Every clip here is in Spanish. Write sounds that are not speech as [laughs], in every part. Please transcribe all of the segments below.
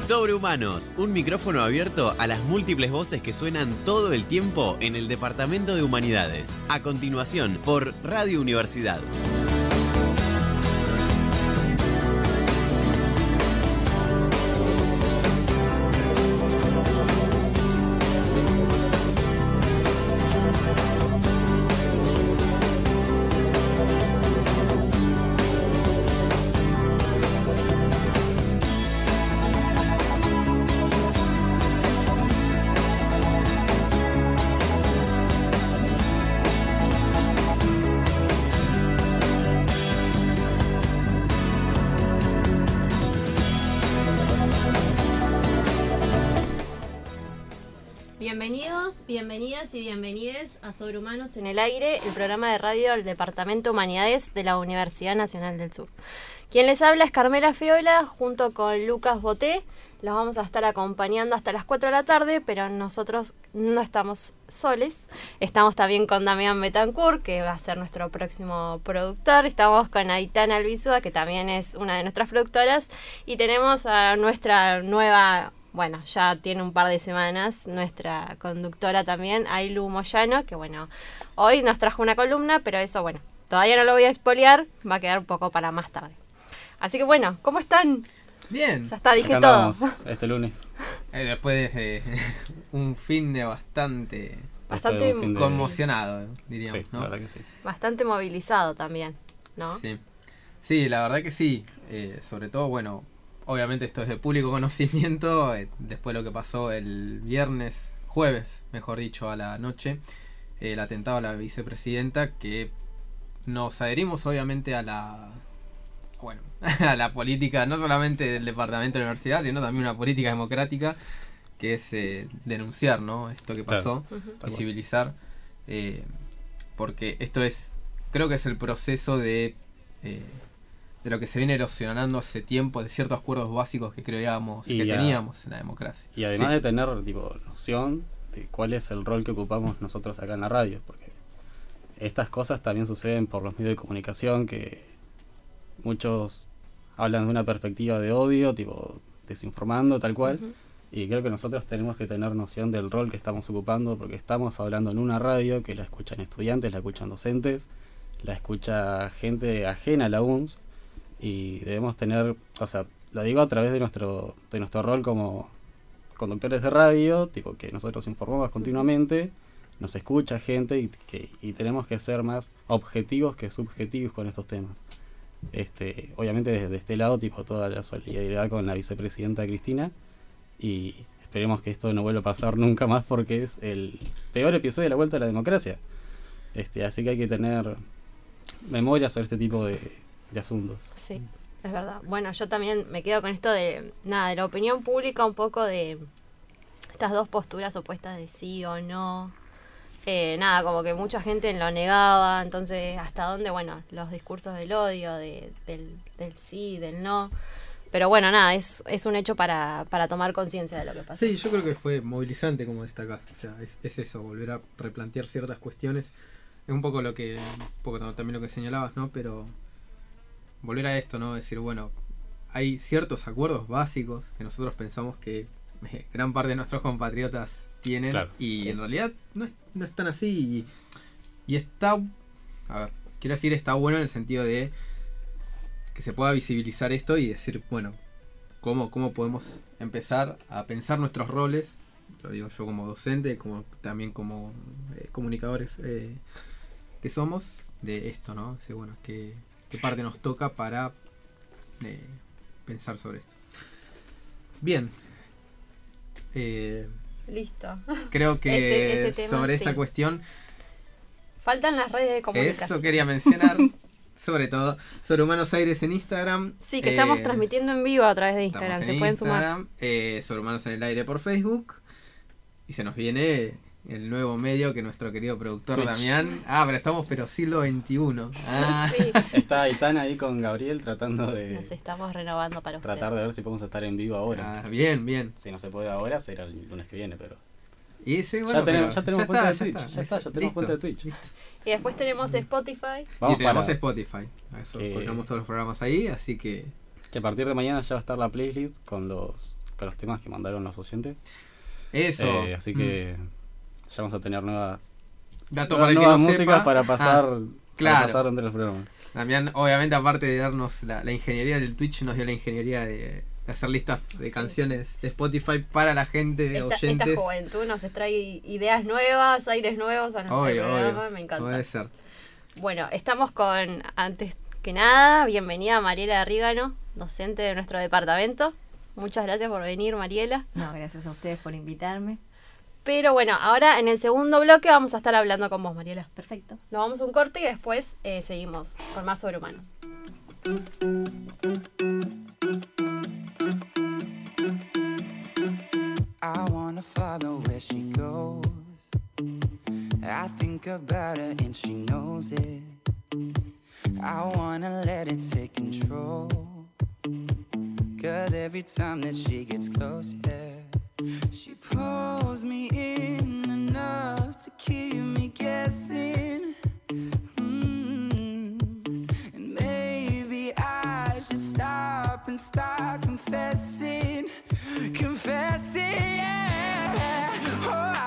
Sobrehumanos, un micrófono abierto a las múltiples voces que suenan todo el tiempo en el Departamento de Humanidades. A continuación, por Radio Universidad. Y bienvenides a Sobrehumanos en el Aire, el programa de radio del Departamento de Humanidades de la Universidad Nacional del Sur. Quien les habla es Carmela Fiola, junto con Lucas Boté. Los vamos a estar acompañando hasta las 4 de la tarde, pero nosotros no estamos soles. Estamos también con Damián Betancourt, que va a ser nuestro próximo productor. Estamos con Aitana Albizúa, que también es una de nuestras productoras. Y tenemos a nuestra nueva bueno, ya tiene un par de semanas, nuestra conductora también, Ailu Moyano, que bueno, hoy nos trajo una columna, pero eso, bueno, todavía no lo voy a espolear, va a quedar un poco para más tarde. Así que bueno, ¿cómo están? Bien. Ya está, dije todo. Este lunes. [laughs] Eh, [laughs] después de un fin de bastante Bastante de conmocionado, diríamos, Sí, ¿no? la verdad que sí. Bastante movilizado también, ¿no? Sí. Sí, la verdad que sí. Eh, sobre todo, bueno, obviamente esto es de público [laughs] conocimiento. eh, después de lo que pasó el viernes, jueves, mejor dicho, a la noche, eh, el atentado a la vicepresidenta, que nos adherimos obviamente a la. Bueno, [laughs] a la política, no solamente del departamento de la universidad, sino también una política democrática, que es eh, denunciar, ¿no? Esto que Claro. pasó Ujú. cual. visibilizar eh, porque esto es creo que es el proceso de eh, de lo que se viene erosionando hace tiempo de ciertos acuerdos básicos que creíamos Y que ya- teníamos en la democracia Y además Sí. de tener tipo noción de cuál es el rol que ocupamos nosotros acá en la radio, porque estas cosas también suceden por los medios de comunicación que muchos hablan de una perspectiva de odio, tipo desinformando tal cual, y creo que nosotros tenemos que tener noción del rol que estamos ocupando, porque estamos hablando en una radio que la escuchan estudiantes, la escuchan docentes, la escucha gente ajena a la UNS, y debemos tener, o sea, lo digo a través de nuestro, de nuestro rol como conductores de radio, tipo que nosotros informamos continuamente, nos escucha gente y, que, y tenemos que ser más objetivos que subjetivos con estos temas. Este, obviamente desde este lado, tipo toda la solidaridad con la vicepresidenta Cristina y esperemos que esto no vuelva a pasar nunca más porque es el peor episodio de la vuelta a la democracia. Este, así que hay que tener memoria sobre este tipo de, de asuntos. Sí, es verdad. Bueno, yo también me quedo con esto de, nada, de la opinión pública, un poco de estas dos posturas opuestas de sí o no. Eh, nada, como que mucha gente lo negaba, entonces hasta dónde, bueno, los discursos del odio, de, del, del sí, del no. Pero bueno, nada, es, es un hecho para, para tomar conciencia de lo que pasó. sí yo creo que fue movilizante como destacás o sea es, es eso volver a replantear ciertas cuestiones es un poco lo que un poco también lo que señalabas no pero volver a esto no decir bueno hay ciertos acuerdos básicos que nosotros pensamos que eh, gran parte de nuestros compatriotas tienen Claro. y Sí. en realidad no es, no es tan así y, y está a ver quiero decir está bueno en el sentido de que se pueda visibilizar esto y decir bueno cómo, cómo podemos empezar a pensar nuestros roles lo digo yo como docente como también como eh, comunicadores eh, que somos de esto no Decir, bueno qué, qué parte nos toca para eh, pensar sobre esto bien Eh, Listo. creo [laughs] que Ese- ese tema, sobre esta cuestión Faltan las redes de comunicación. eso quería mencionar [laughs] sobre todo sobre Humanos Aires en Instagram Sí, que estamos Eh, transmitiendo en vivo a través de Instagram. Se pueden sumar. Eh, sobre Humanos en el Aire por Facebook. Y se nos viene el nuevo medio que nuestro querido productor Twitch. Damián. Ah, pero estamos pero siglo XXI. Ah, Sí, Está Aitana ahí con Gabriel tratando de nos estamos renovando para ustedes. tratar de ver si podemos estar en vivo ahora. ah, bien, bien. Si no se puede ahora, será el lunes que viene, pero... Y sí, bueno, ya tenemos, ya tenemos cuenta está, de Twitch, ya está, ya tenemos Listo. cuenta de Twitch. Y después tenemos Spotify. Vamos y tenemos para Spotify. A Eso que- colgamos todos los programas ahí, así que que a partir de mañana ya va a estar la playlist con los con los temas que mandaron los oyentes. Eso. Eh, así que ya vamos a tener nuevas, Dato nuevas, para el que nuevas no músicas sepa. para pasar, Ah, para claro. pasar entre los programas. También, obviamente, aparte de darnos la, la ingeniería del Twitch, nos dio la ingeniería de, de hacer listas de Sí. canciones de Spotify para la gente, de Esta, esta oyentes. juventud nos trae ideas nuevas, aires nuevos a nuestro Obvio, programa, obvio. me encanta. Puede ser. Bueno, estamos con, antes que nada, bienvenida Mariela Rígano, docente de nuestro departamento. Muchas gracias por venir, Mariela. No, gracias a ustedes por invitarme. Pero bueno, ahora en el segundo bloque vamos a estar hablando con vos, Mariela. Perfecto. Nos vamos a un corte y después eh, seguimos con más sobrehumanos. I wanna follow where she goes. I think about her and she knows it. I wanna let it take control. Cause every time that she gets close, yeah, she pulls me in enough to keep me guessing. Mm. And maybe I should stop and start confessing, confessing. Yeah.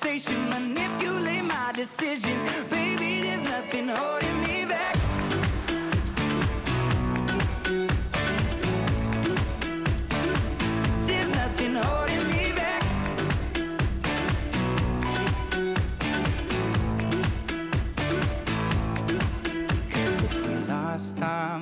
My manipulate my decisions, baby. There's nothing holding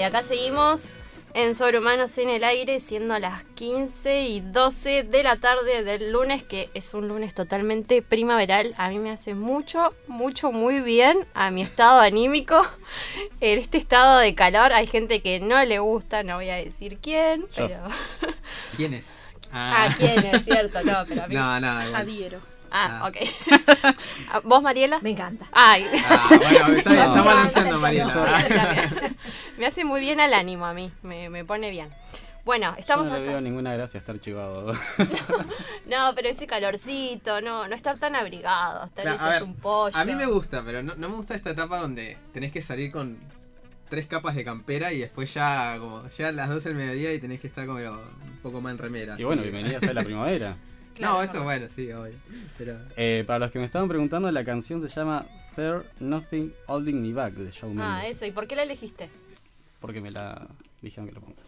y acá seguimos en Sobrehumanos en el aire, siendo las 15 y 12 de la tarde del lunes, que es un lunes totalmente primaveral. A mí me hace mucho, mucho, muy bien a mi estado anímico. [laughs] En este estado de calor hay gente que no le gusta, no voy a decir quién, Yo. pero... ¿Quién es? Ah, quién es [laughs] cierto, no, pero a mí... No, no. Adhiero. Ah, Ah. ok. [laughs] Ah, ¿Vos, Mariela? Me encanta. Ay, Ah, bueno, está, bien, [laughs] está No. balanceando, Sí, Mariela. está bien. Me hace muy bien al ánimo a mí, me, me pone bien. Bueno, estamos Yo no le acá. veo ninguna gracia estar chivado. [laughs] No, pero ese calorcito, no, no estar tan abrigado, estar Claro, ellos a ver, un pollo. A mí me gusta, pero no, no me gusta esta etapa donde tenés que salir con tres capas de campera y después ya como ya a las 12 del mediodía y tenés que estar como un poco más en remera. y bueno, bienvenida sea la primavera. Claro, no, es eso bueno, sí, obvio. Pero, Eh, para los que me estaban preguntando, la canción se llama There Nothing Holding Me Back de Shawn Ah, Mendes. eso. ¿Y por qué la elegiste? Porque me la dijeron que lo ponga.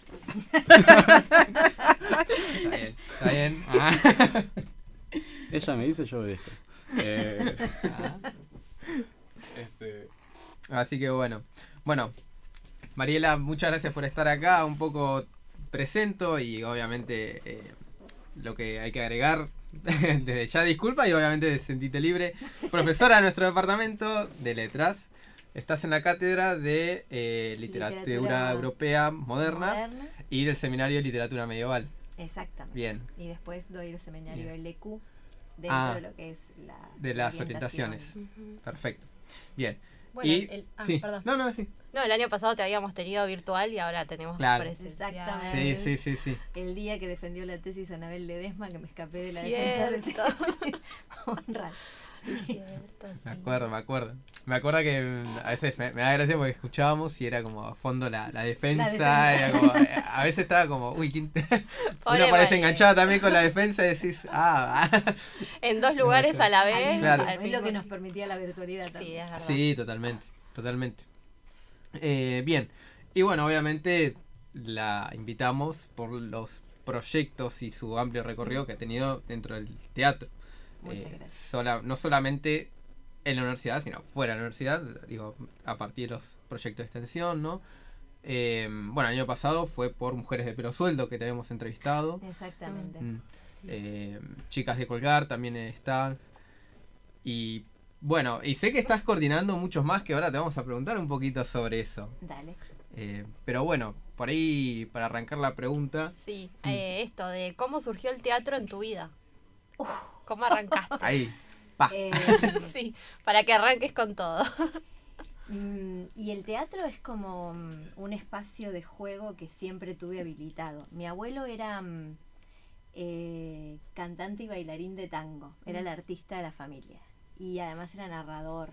está bien, está bien. Ah. Ella me dice, yo obedezco. Eh, Ah. este, Así que bueno. Bueno, Mariela, muchas gracias por estar acá. Un poco presento y obviamente eh, lo que hay que agregar. [laughs] Desde ya disculpa y obviamente sentite libre. Profesora de nuestro departamento de letras. Estás en la cátedra de eh, literatura, Literatura europea moderna, Moderna. y del seminario de literatura medieval. Exactamente. Bien, Y después doy el seminario Bien. LQ dentro Ah. de lo que es la. de las orientaciones. Perfecto. Bien. Bueno, y, el- ah, sí. perdón. No, no, sí. No, el año pasado te habíamos tenido virtual y ahora tenemos Claro. presencial. Exactamente. Sí, sí, sí, sí. El día que defendió la tesis Anabel Ledesma, que me escapé de la defensa de tesis. [laughs] Honra. Sí. Cierto, sí. Me acuerdo, me acuerdo. Me acuerdo que a veces me, me da gracia porque escuchábamos y era como a fondo la, la defensa. defensa. era como- a veces estaba como, uy, ¿quién te-?" [laughs] Uno parece enganchado también con la defensa y decís, ah. En dos lugares a la vez. Claro. Es lo que nos permitía la virtualidad Sí, también. es verdad. Sí, totalmente, totalmente. Eh, bien, y bueno, obviamente la invitamos por los proyectos y su amplio recorrido que ha tenido dentro del teatro. Muchas Eh, gracias. sola- no solamente en la universidad, sino fuera de la universidad, digo, a partir de los proyectos de extensión, ¿no? Eh, bueno, el año pasado fue por Mujeres de Pelo Sueldo que te habíamos entrevistado. Exactamente. Mm. Eh, chicas de colgar también están. Y bueno, y sé que estás coordinando muchos más que ahora te vamos a preguntar un poquito sobre eso. Dale. Eh, pero bueno, por ahí para arrancar la pregunta, Sí, Mm. eh, esto de cómo surgió el teatro en tu vida. ¿Cómo arrancaste? ahí, pa. Eh, [laughs] sí, para que arranques con todo. [laughs] Mm, y el teatro es como mm, un espacio de juego que siempre tuve habilitado. Mi abuelo era eh, cantante y bailarín de tango, era el artista de la familia. Y además era narrador.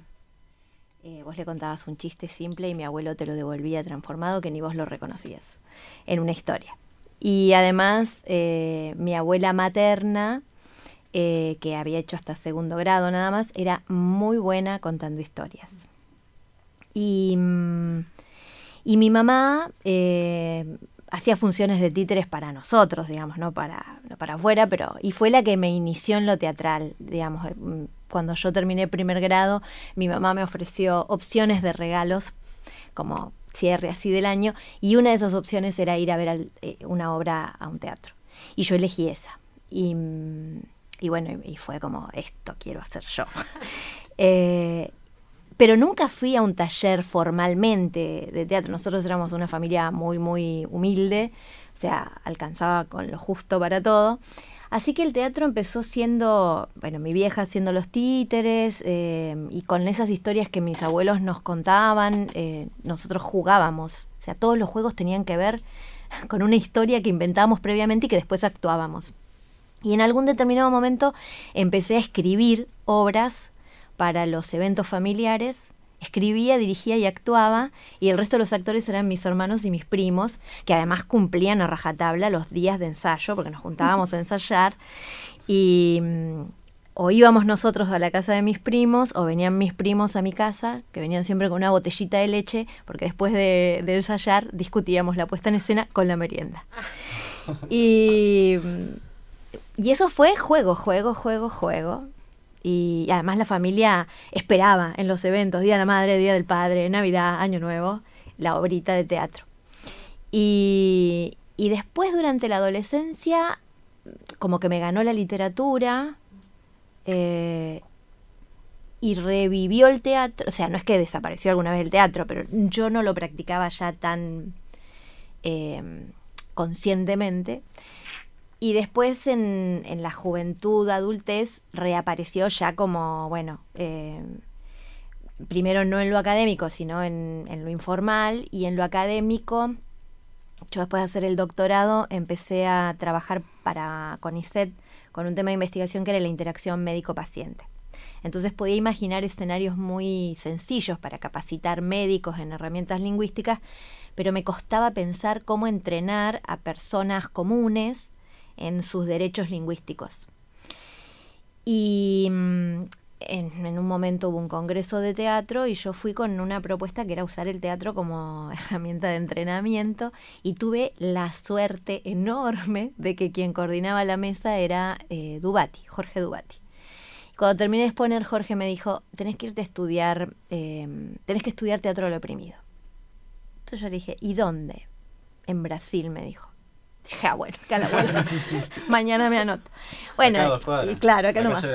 Eh, vos le contabas un chiste simple y mi abuelo te lo devolvía transformado que ni vos lo reconocías en una historia. Y además eh, mi abuela materna, eh, que había hecho hasta segundo grado nada más, era muy buena contando historias. Y, mm, y mi mamá hacía funciones de títeres para nosotros, digamos, no para, para afuera, pero. Y fue la que me inició en lo teatral, digamos. Cuando yo terminé primer grado, mi mamá me ofreció opciones de regalos, como cierre así del año, y una de esas opciones era ir a ver eh, una obra a un teatro. Y yo elegí esa. Y, mm, bueno, y fue como, esto quiero hacer yo. [laughs] Eh, pero nunca fui a un taller formalmente de teatro. Nosotros éramos una familia muy, muy humilde, o sea, alcanzaba con lo justo para todo. Así que el teatro empezó siendo, bueno, mi vieja haciendo los títeres eh, y con esas historias que mis abuelos nos contaban, eh, nosotros jugábamos. O sea, todos los juegos tenían que ver [laughs] con una historia que inventábamos previamente y que después actuábamos. Y en algún determinado momento empecé a escribir obras para los eventos familiares. Escribía, dirigía y actuaba, y el resto de los actores eran mis hermanos y mis primos, que además cumplían a rajatabla los días de ensayo, porque nos juntábamos a [laughs] ensayar. Y mm, o íbamos nosotros a la casa de mis primos, o venían mis primos a mi casa, que venían siempre con una botellita de leche, porque después de, de ensayar discutíamos la puesta en escena con la merienda. Y, y eso fue juego, juego, juego, juego. Y además la familia esperaba en los eventos, Día de la Madre, Día del Padre, Navidad, Año Nuevo, la obrita de teatro. Y, y después durante la adolescencia, como que me ganó la literatura eh, y revivió el teatro. O sea, no es que desapareció alguna vez el teatro, pero yo no lo practicaba ya tan eh, conscientemente. Y después en, en la juventud, adultez, reapareció ya como, bueno, eh, primero no en lo académico, sino en, en lo informal. Y en lo académico, yo después de hacer el doctorado empecé a trabajar para CONICET con un tema de investigación que era la interacción médico-paciente. Entonces podía imaginar escenarios muy sencillos para capacitar médicos en herramientas lingüísticas, pero me costaba pensar cómo entrenar a personas comunes en sus derechos lingüísticos. Y mm, en, un momento hubo un congreso de teatro y yo fui con una propuesta que era usar el teatro como [laughs] herramienta de entrenamiento y tuve la suerte enorme de que quien coordinaba la mesa era eh, Dubati, Jorge Dubati. Cuando terminé de exponer, Jorge me dijo, tenés que irte a estudiar, eh, que estudiar teatro del oprimido. Entonces yo le dije, ¿y dónde? En Brasil, me dijo. Ah, bueno, que a la vuelta. [laughs] Mañana me anoto. Bueno, Acá y claro, acá La nomás.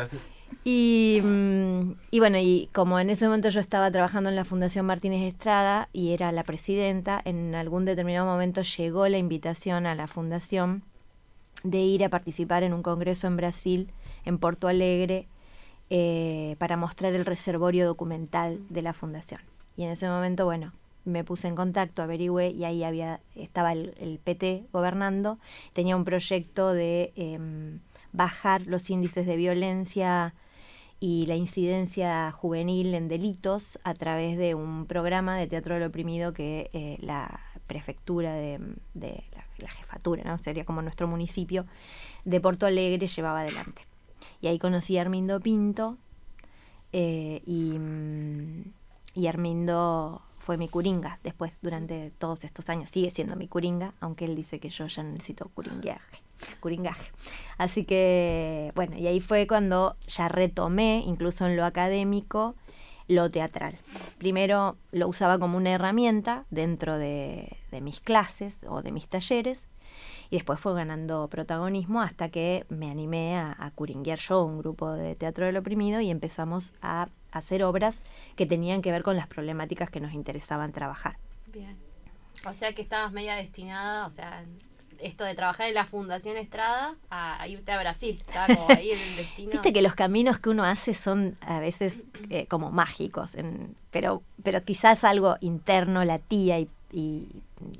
Y, mm, y bueno, y como en ese momento yo estaba trabajando en la Fundación Martínez Estrada y era la presidenta, en algún determinado momento llegó la invitación a la fundación de ir a participar en un congreso en Brasil, en Porto Alegre, eh, para mostrar el reservorio documental de la fundación. Y en ese momento, bueno, me puse en contacto, averigüé y ahí había estaba el, PT gobernando, tenía un proyecto de em, bajar los índices de violencia y la incidencia juvenil en delitos a través de un programa de teatro del oprimido que eh, la prefectura de, la jefatura, ¿no? sería como nuestro municipio de Porto Alegre llevaba adelante. Y ahí conocí a Armindo Pinto eh, y, mm, y Armindo fue mi curinga después durante todos estos años. Sigue siendo mi curinga, aunque él dice que yo ya necesito curinguaje. curingaje. Así que, bueno, y ahí fue cuando ya retomé, incluso en lo académico, lo teatral. Primero lo usaba como una herramienta dentro de, de mis clases o de mis talleres y después fue ganando protagonismo hasta que me animé a, a curinguear yo un grupo de teatro del oprimido y empezamos a hacer obras que tenían que ver con las problemáticas que nos interesaban trabajar. Bien. O sea que estabas media destinada, o sea, esto de trabajar en la Fundación Estrada a, irte a Brasil. Estaba como ahí el [laughs] destino. Viste que los caminos que uno hace son a veces eh, como mágicos, en- pero, pero quizás algo interno latía y, y-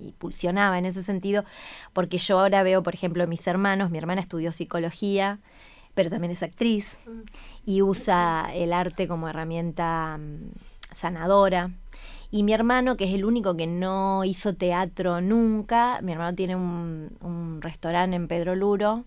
y pulsionaba en ese sentido, porque yo ahora veo, por ejemplo, mis hermanos, mi hermana estudió psicología, pero también es actriz Mm. y usa el arte como herramienta mm, sanadora. Y mi hermano, que es el único que no hizo teatro nunca, mi hermano tiene un, un restaurante en Pedro Luro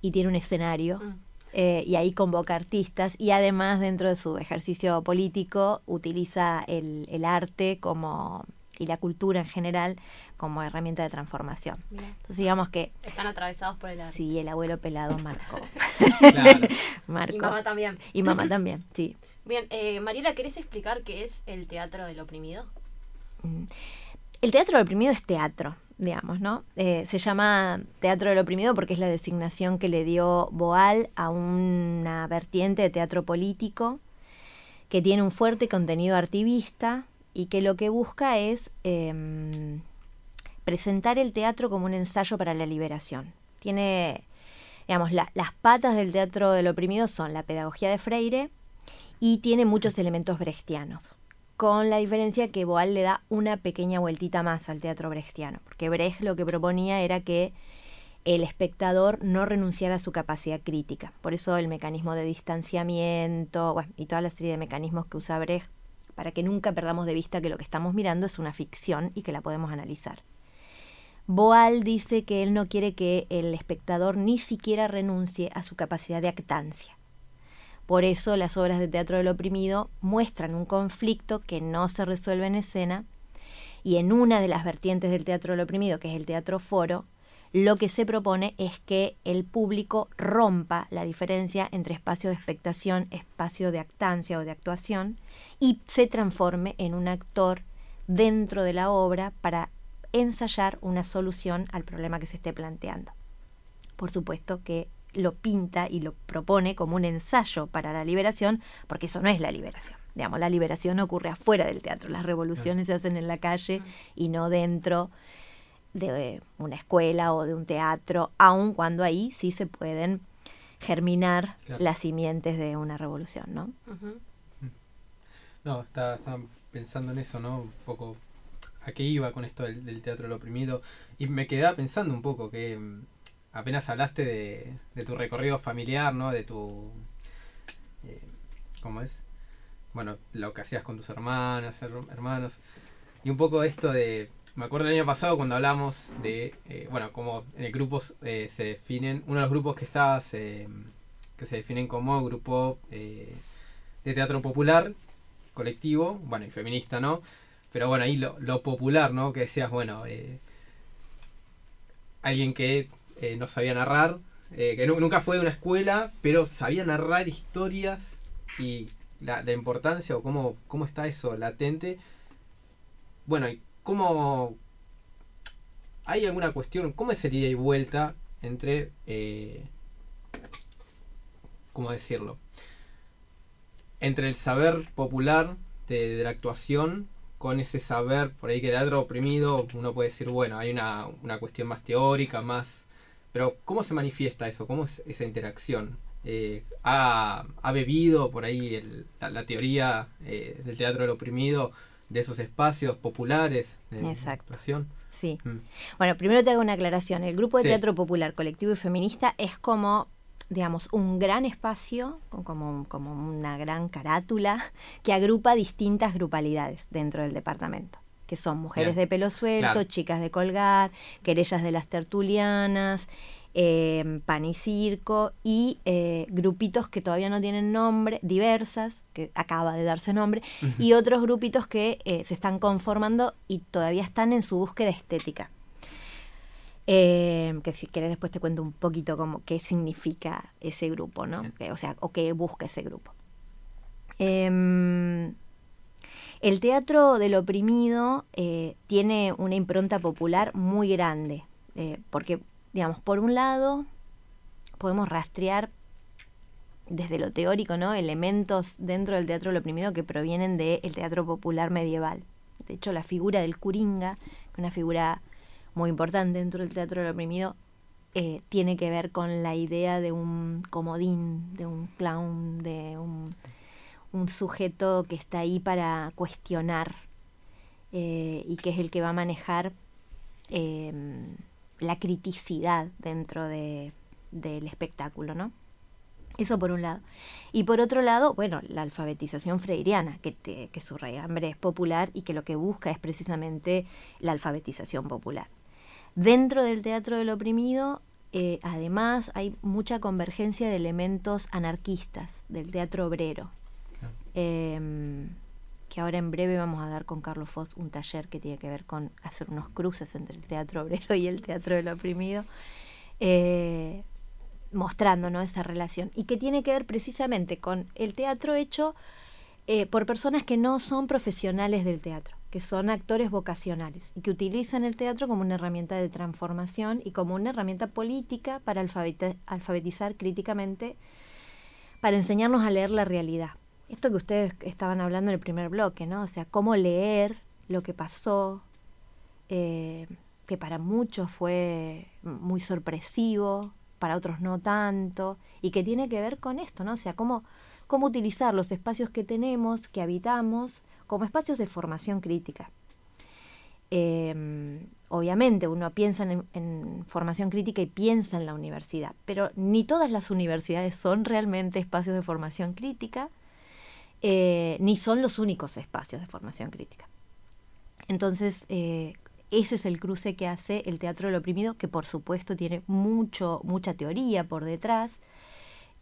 y tiene un escenario. Mm. eh, y ahí convoca artistas y además dentro de su ejercicio político utiliza el, el arte como y la cultura en general como herramienta de transformación. Entonces digamos que Están atravesados por el arte. sí, el abuelo pelado marcó. [laughs] Claro. [laughs] marcó. Y mamá también. Y mamá también, sí. Bien, eh, Mariela, ¿querés explicar qué es el teatro del oprimido? Mm. El teatro del oprimido es teatro, digamos, ¿no? Eh, se llama teatro del oprimido porque es la designación que le dio Boal a una vertiente de teatro político que tiene un fuerte contenido artivista y que lo que busca es em, presentar el teatro como un ensayo para la liberación. Tiene, digamos, la- las patas del teatro del oprimido son la pedagogía de Freire y tiene muchos elementos brechtianos con la diferencia que Boal le da una pequeña vueltita más al teatro brechtiano, porque Brecht lo que proponía era que el espectador no renunciara a su capacidad crítica. Por eso el mecanismo de distanciamiento bueno, y toda la serie de mecanismos que usa Brecht para que nunca perdamos de vista que lo que estamos mirando es una ficción y que la podemos analizar. Boal dice que él no quiere que el espectador ni siquiera renuncie a su capacidad de actancia. Por eso las obras de teatro del oprimido muestran un conflicto que no se resuelve en escena y en una de las vertientes del teatro del oprimido, que es el teatro foro, lo que se propone es que el público rompa la diferencia entre espacio de expectación, espacio de actancia o de actuación y se transforme en un actor dentro de la obra para ensayar una solución al problema que se esté planteando. Por supuesto que lo pinta y lo propone como un ensayo para la liberación, porque eso no es la liberación. Digamos, la liberación ocurre afuera del teatro, las revoluciones se hacen en la calle y no dentro de una escuela o de un teatro, aun cuando ahí sí se pueden germinar Claro. las simientes de una revolución, ¿no? Ujú. No, estaba, estaba pensando en eso, ¿no? Un poco a qué iba con esto del, del teatro del oprimido. Y me quedaba pensando un poco que mm, apenas hablaste de, tu recorrido familiar, ¿no? De tu... eh, ¿Cómo es? Bueno, lo que hacías con tus hermanas, her- hermanos. Y un poco esto de... Me acuerdo el año pasado cuando hablamos de, eh, bueno, cómo en el grupo eh, se definen, uno de los grupos que estabas que se definen como grupo de teatro popular, colectivo, bueno, y feminista, ¿no? Pero bueno, ahí lo, lo popular, ¿no? Que decías, bueno, eh, alguien que eh, no sabía narrar, eh, que nu- nunca fue de una escuela, pero sabía narrar historias y la, la importancia o cómo, cómo está eso latente. Bueno, y cómo... ¿Hay alguna cuestión? ¿Cómo es el y vuelta entre... ¿Cómo decirlo? Entre el saber popular de la actuación con ese saber, por ahí que el teatro oprimido, uno puede decir, bueno, hay una, una cuestión más teórica, más... Pero ¿cómo se manifiesta eso? ¿Cómo es esa interacción? Eh, ¿ha, ha bebido por ahí el- la, la teoría eh, del teatro del oprimido de esos espacios populares de Exacto. actuación? Sí. Mm. Bueno, primero te hago una aclaración. El grupo de Sí. teatro popular, colectivo y feminista es como, digamos, un gran espacio, como, como una gran carátula que agrupa distintas grupalidades dentro del departamento. Que son mujeres Bien. de pelo suelto, Claro. chicas de colgar, querellas de las tertulianas, eh, pan y circo y eh, grupitos que todavía no tienen nombre, diversas, que acaba de darse nombre, y otros grupitos que eh, se están conformando y todavía están en su búsqueda estética. Eh, que si querés después te cuento un poquito como qué significa ese grupo, ¿no? Que- o sea, o qué busca ese grupo. Em, el teatro del oprimido eh, tiene una impronta popular muy grande, eh, porque, digamos, por un lado, podemos rastrear desde lo teórico, ¿no? Elementos dentro del teatro del oprimido que provienen del teatro popular medieval. De hecho, la figura del curinga, que es una figura muy importante dentro del teatro del oprimido, eh, tiene que ver con la idea de un comodín, de un clown, de un, sujeto que está ahí para cuestionar eh, y que es el que va a manejar eh, la criticidad dentro de, del espectáculo, ¿no? Eso por un lado. Y por otro lado, bueno, la alfabetización freiriana, que, te- que su raigambre es popular y que lo que busca es precisamente la alfabetización popular. Dentro del teatro del oprimido, eh, además, hay mucha convergencia de elementos anarquistas del teatro obrero. Em, que ahora en breve vamos a dar con Carlos Foss un taller que tiene que ver con hacer unos cruces entre el teatro obrero y el teatro del oprimido. Eh, mostrando ¿no? esa relación y que tiene que ver precisamente con el teatro hecho eh, por personas que no son profesionales del teatro, que son actores vocacionales y que utilizan el teatro como una herramienta de transformación y como una herramienta política para alfabetizar críticamente, para enseñarnos a leer la realidad. Esto que ustedes estaban hablando en el primer bloque, ¿no? O sea, cómo leer lo que pasó, eh, que para muchos fue muy sorpresivo, para otros no tanto, y que tiene que ver con esto, ¿no? O sea, cómo, cómo utilizar los espacios que tenemos, que habitamos, como espacios de formación crítica. Eh, obviamente uno piensa en, formación crítica y piensa en la universidad, pero ni todas las universidades son realmente espacios de formación crítica, eh, ni son los únicos espacios de formación crítica. Entonces, eh, ese es el cruce que hace el teatro del oprimido, que por supuesto tiene mucho, mucha teoría por detrás,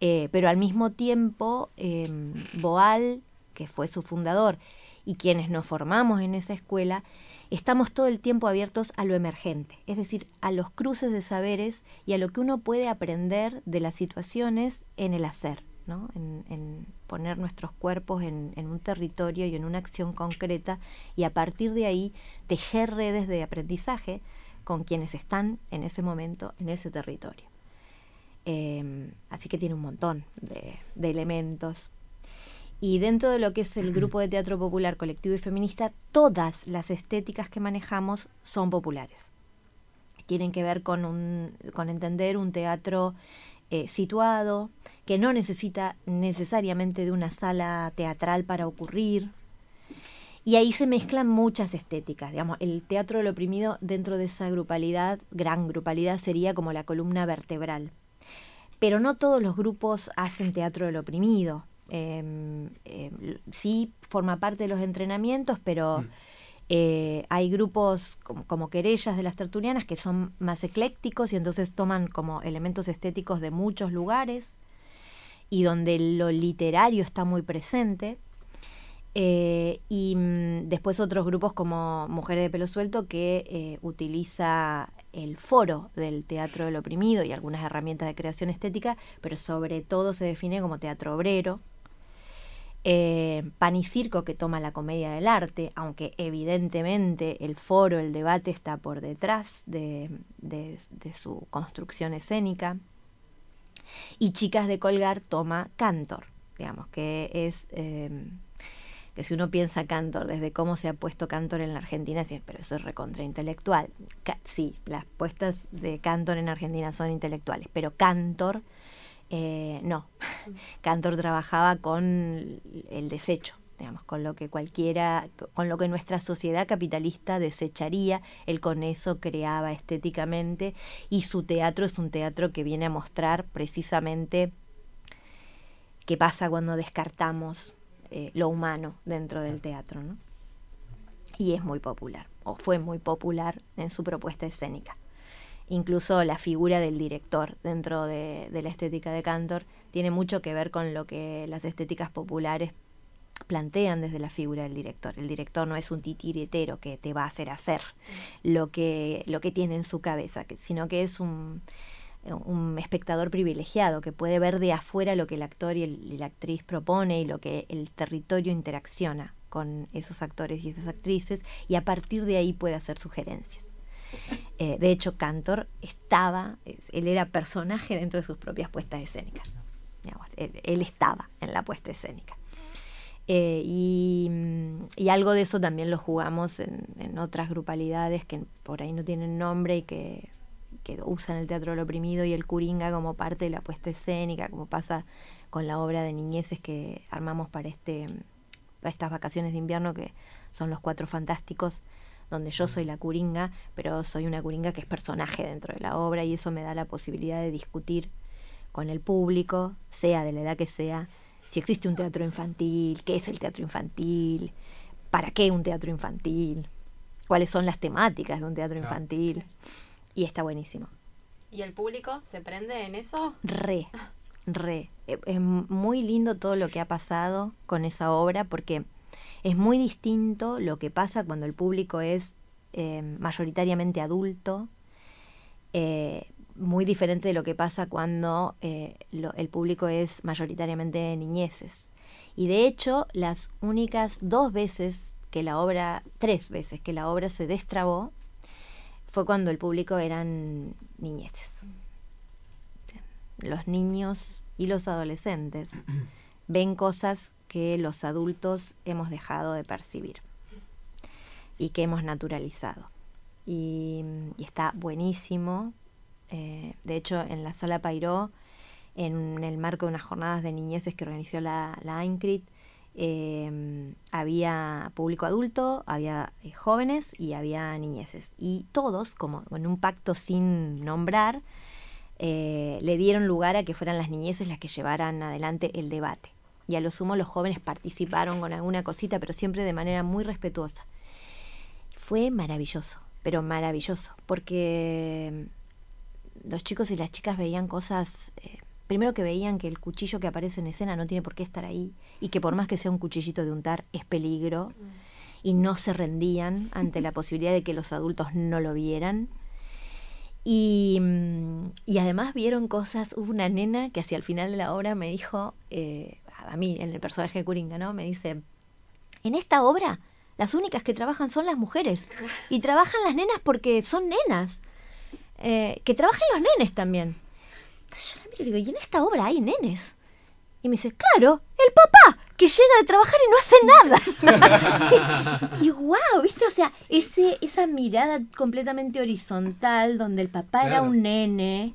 eh, pero al mismo tiempo eh, Boal, que fue su fundador, y quienes nos formamos en esa escuela, estamos todo el tiempo abiertos a lo emergente, es decir, a los cruces de saberes y a lo que uno puede aprender de las situaciones en el hacer, ¿no? en, poner nuestros cuerpos en, un territorio y en una acción concreta y a partir de ahí tejer redes de aprendizaje con quienes están en ese momento en ese territorio. Eh, así que tiene un montón de elementos. Y dentro de lo que es el grupo de teatro popular colectivo y feminista, todas las estéticas que manejamos son populares. Tienen que ver con, un, con entender un teatro eh, situado, que no necesita necesariamente de una sala teatral para ocurrir. Y ahí se mezclan muchas estéticas. Digamos, el teatro del oprimido dentro de esa grupalidad, gran grupalidad, sería como la columna vertebral. Pero no todos los grupos hacen teatro del oprimido. Eh, eh, sí forma parte de los entrenamientos, pero Mm. eh, hay grupos como, como querellas de las tertulianas que son más eclécticos y entonces toman como elementos estéticos de muchos lugares. y donde lo literario está muy presente. Eh, y mm, después otros grupos como Mujeres de Pelo Suelto que eh, utiliza el foro del teatro del oprimido y algunas herramientas de creación estética, pero sobre todo se define como teatro obrero. Eh, Pan y Circo que toma la comedia del arte, aunque evidentemente el foro, el debate está por detrás de, su construcción escénica. Y Chicas de Colgar toma Cantor, digamos, que es... eh, que si uno piensa Cantor, desde cómo se ha puesto Cantor en la Argentina, sí, pero eso es recontra intelectual. Ca- sí, las puestas de Cantor en Argentina son intelectuales, pero Cantor, eh, no. [laughs] Cantor trabajaba con el desecho, digamos, con lo que cualquiera, con lo que nuestra sociedad capitalista desecharía, él con eso creaba estéticamente y su teatro es un teatro que viene a mostrar precisamente qué pasa cuando descartamos eh, lo humano dentro del teatro, ¿no? Y es muy popular, o fue muy popular en su propuesta escénica. Incluso la figura del director dentro de, la estética de Cantor tiene mucho que ver con lo que las estéticas populares plantean desde la figura del director. El director no es un titiritero que te va a hacer hacer lo que, lo que tiene en su cabeza, sino que es un, un espectador privilegiado que puede ver de afuera lo que el actor y, el- y la actriz propone y lo que el territorio interacciona con esos actores y esas actrices y a partir de ahí puede hacer sugerencias. Eh, de hecho, Cantor estaba, es- él era personaje dentro de sus propias puestas escénicas. Digamos, él, él estaba en la puesta escénica. Eh, y, mm, y algo de eso también lo jugamos en, en otras grupalidades que por ahí no tienen nombre y que, que usan el teatro del oprimido y el curinga como parte de la puesta escénica, como pasa con la obra de niñeces que armamos para este para estas vacaciones de invierno que son los cuatro fantásticos donde yo soy la curinga, pero soy una curinga que es personaje dentro de la obra y eso me da la posibilidad de discutir con el público, sea de la edad que sea, si existe un teatro infantil, qué es el teatro infantil, para qué un teatro infantil, cuáles son las temáticas de un teatro Claro. infantil. Y está buenísimo. ¿Y el público se prende en eso? Re, re. Eh, Es muy lindo todo lo que ha pasado con esa obra porque es muy distinto lo que pasa cuando el público es eh, mayoritariamente adulto, eh, muy diferente de lo que pasa cuando eh, lo- el público es mayoritariamente niñeces. Y de hecho, las únicas dos veces que la obra, tres veces que la obra se destrabó, fue cuando el público eran niñeces los niños y los adolescentes [clears throat] [clears throat] ven cosas que los adultos hemos dejado de percibir y que hemos naturalizado. Y, está buenísimo. Eh, de hecho, en la sala Pairó, en el marco de unas jornadas de niñeces que organizó la, la eh, había público adulto, había eh, jóvenes y había niñeces. Y todos, como en un pacto sin nombrar, eh, le dieron lugar a que fueran las niñeces las que llevaran adelante el debate. Y a lo sumo los jóvenes participaron con alguna cosita, pero siempre de manera muy respetuosa. Fue maravilloso, pero maravilloso, porque los chicos y las chicas veían cosas, eh, primero que veían que el cuchillo que aparece en escena no tiene por qué estar ahí, y que por más que sea un cuchillito de untar, es peligro, y no se rendían ante la posibilidad de que los adultos no lo vieran. Y, mm, y además vieron cosas, hubo una nena que hacia el final de la obra me dijo, eh, a mí, en el personaje de Curinga, ¿no? Me dice, en esta obra las únicas que trabajan son las mujeres. Y trabajan las nenas porque son nenas. Eh, que trabajen los nenes también. Entonces yo la miro y digo, ¿y en esta obra hay nenes? Y me dice, claro, el papá, que llega de trabajar y no hace nada. [laughs] y wow, ¿viste? O sea, ese, esa mirada completamente horizontal, donde el papá era un nene,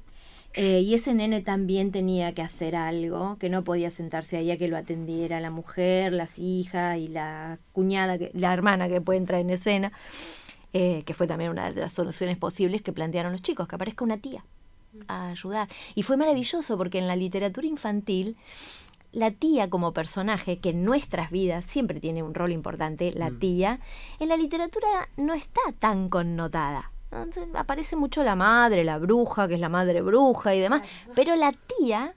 eh, y ese nene también tenía que hacer algo, que no podía sentarse ahí a que lo atendiera la mujer, las hijas y la cuñada, que, la hermana que puede entrar en escena, eh, que fue también una de las soluciones posibles que plantearon los chicos, que aparezca una tía a ayudar. Y fue maravilloso porque en la literatura infantil, la tía como personaje, que en nuestras vidas siempre tiene un rol importante, la Mm. tía, en la literatura no está tan connotada. aparece mucho la madre, la bruja, que es la madre bruja y demás, pero la tía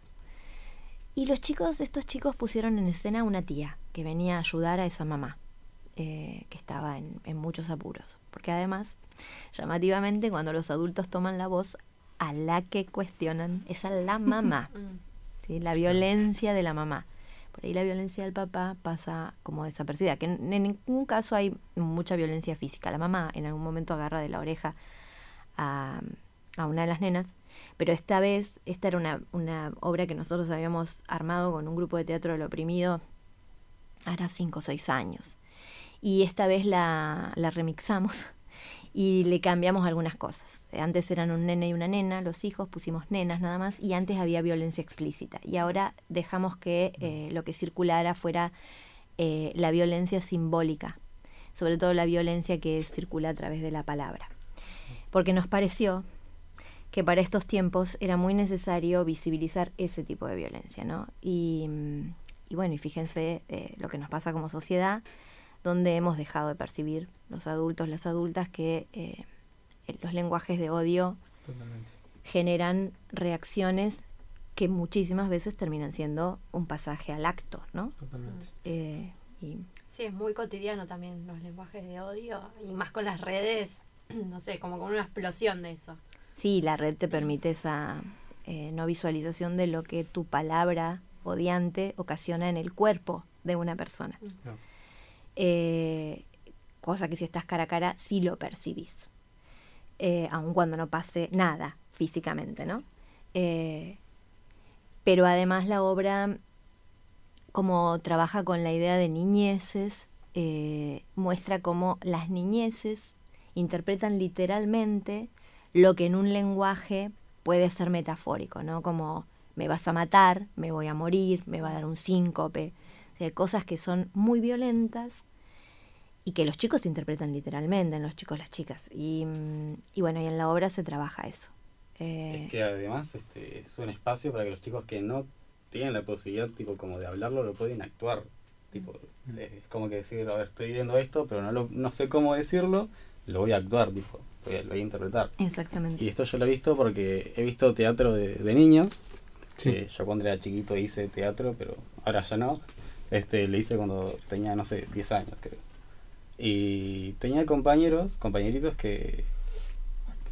Y los chicos, estos chicos pusieron en escena una tía que venía a ayudar a esa mamá, eh, que estaba en, en muchos apuros. Porque además, llamativamente, cuando los adultos toman la voz, a la que cuestionan es a la mamá. [laughs] ¿sí? La violencia de la mamá. Por ahí la violencia del papá pasa como desapercibida, que en, en ningún caso hay mucha violencia física. La mamá en algún momento agarra de la oreja a, a una de las nenas, pero esta vez, esta era una, una obra que nosotros habíamos armado con un grupo de teatro del oprimido hará cinco o seis años. Y esta vez la, la remixamos y le cambiamos algunas cosas. Antes eran un nene y una nena, los hijos, pusimos nenas nada más, y antes había violencia explícita. Y ahora dejamos que eh, lo que circulara fuera eh, la violencia simbólica, sobre todo la violencia que circula a través de la palabra. Porque nos pareció que para estos tiempos era muy necesario visibilizar ese tipo de violencia, ¿no? Y, mm, y bueno, y fíjense eh, lo que nos pasa como sociedad, donde hemos dejado de percibir los adultos, las adultas, que eh, los lenguajes de odio Totalmente. generan reacciones que muchísimas veces terminan siendo un pasaje al acto, ¿no? Totalmente. Eh, y Sí, es muy cotidiano también los lenguajes de odio y más con las redes, [clears throat] no sé, como con una explosión de eso. sí, la red te permite esa eh, no visualización de lo que tu palabra odiante ocasiona en el cuerpo de una persona. Claro. Eh, cosa que si estás cara a cara sí lo percibís, eh, aun cuando no pase nada físicamente, ¿no? Eh, pero además la obra, como trabaja con la idea de niñeces, muestra cómo las niñeces interpretan literalmente lo que en un lenguaje puede ser metafórico, ¿no? Como me vas a matar, me voy a morir, me va a dar un síncope. Sea, cosas que son muy violentas y que los chicos interpretan literalmente, en los chicos las chicas. Y, mm, y bueno, y en la obra se trabaja eso. Eh, Es que además este, es un espacio para que los chicos que no tienen la posibilidad tipo como de hablarlo lo pueden actuar. Tipo, es como que decir, a ver, estoy viendo esto, pero no, lo, no sé cómo decirlo, lo voy a actuar, tipo, voy a- lo voy a interpretar. exactamente. Y esto yo lo he visto porque he visto teatro de, de niños. Sí. Eh, yo cuando era chiquito hice teatro, pero ahora ya no. Este, lo hice cuando tenía, no sé, 10 años, creo. Y tenía compañeros, compañeritos que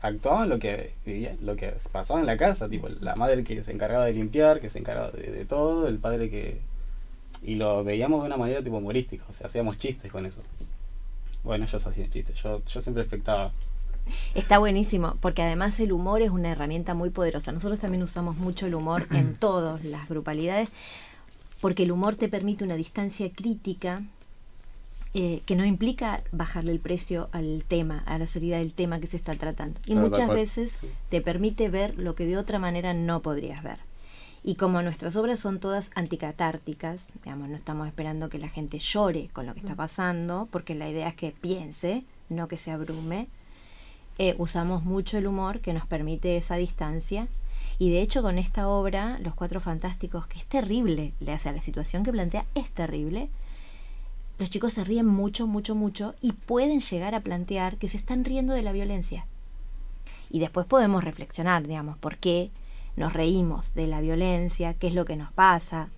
actuaban lo que vivían, lo que pasaba en la casa, tipo la madre que se encargaba de limpiar, que se encargaba de, de todo, el padre que y lo veíamos de una manera tipo humorística, o sea, hacíamos chistes con eso. Bueno, ellos hacían chistes, yo, yo siempre expectaba. Está buenísimo, porque además el humor es una herramienta muy poderosa. Nosotros también usamos mucho el humor en [clears throat] todas las grupalidades, porque el humor te permite una distancia crítica eh, que no implica bajarle el precio al tema, a la seriedad del tema que se está tratando. Y Claro, muchas veces Sí. te permite ver lo que de otra manera no podrías ver. Y como nuestras obras son todas anticatárticas, digamos, no estamos esperando que la gente llore con lo que está pasando, porque la idea es que piense, no que se abrume. Eh, usamos mucho el humor que nos permite esa distancia. Y de hecho con esta obra, Los Cuatro Fantásticos, que es terrible, le hace la situación que plantea es terrible, los chicos se ríen mucho, mucho, mucho y pueden llegar a plantear que se están riendo de la violencia. Y después podemos reflexionar, digamos, por qué nos reímos de la violencia, qué es lo que nos pasa,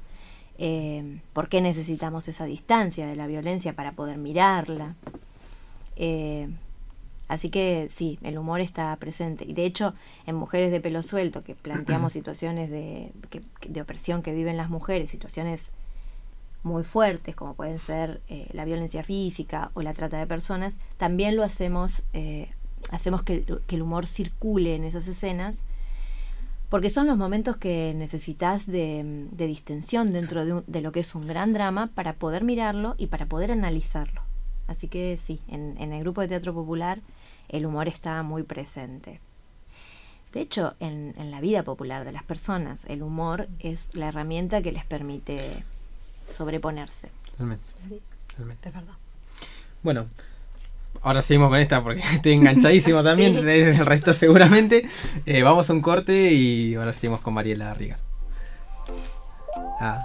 eh, por qué necesitamos esa distancia de la violencia para poder mirarla. Eh, así que sí, el humor está presente. Y de hecho, en Mujeres de pelo suelto, que planteamos [clears throat] situaciones de, que- de opresión que viven las mujeres, situaciones muy fuertes, como pueden ser eh, la violencia física o la trata de personas, también lo hacemos, eh, hacemos que, el- que el humor circule en esas escenas, porque son los momentos que necesitas de, de distensión dentro de, un- de lo que es un gran drama para poder mirarlo y para poder analizarlo. Así que sí, en, en el grupo de teatro popular el humor está muy presente. De hecho, en, en la vida popular de las personas, el humor es la herramienta que les permite sobreponerse. Totalmente, Sí, totalmente. es verdad. Bueno, ahora seguimos con esta porque [laughs] estoy enganchadísimo también, Sí. el resto seguramente. Eh, vamos a un corte y ahora seguimos con Mariela Riga. Ah.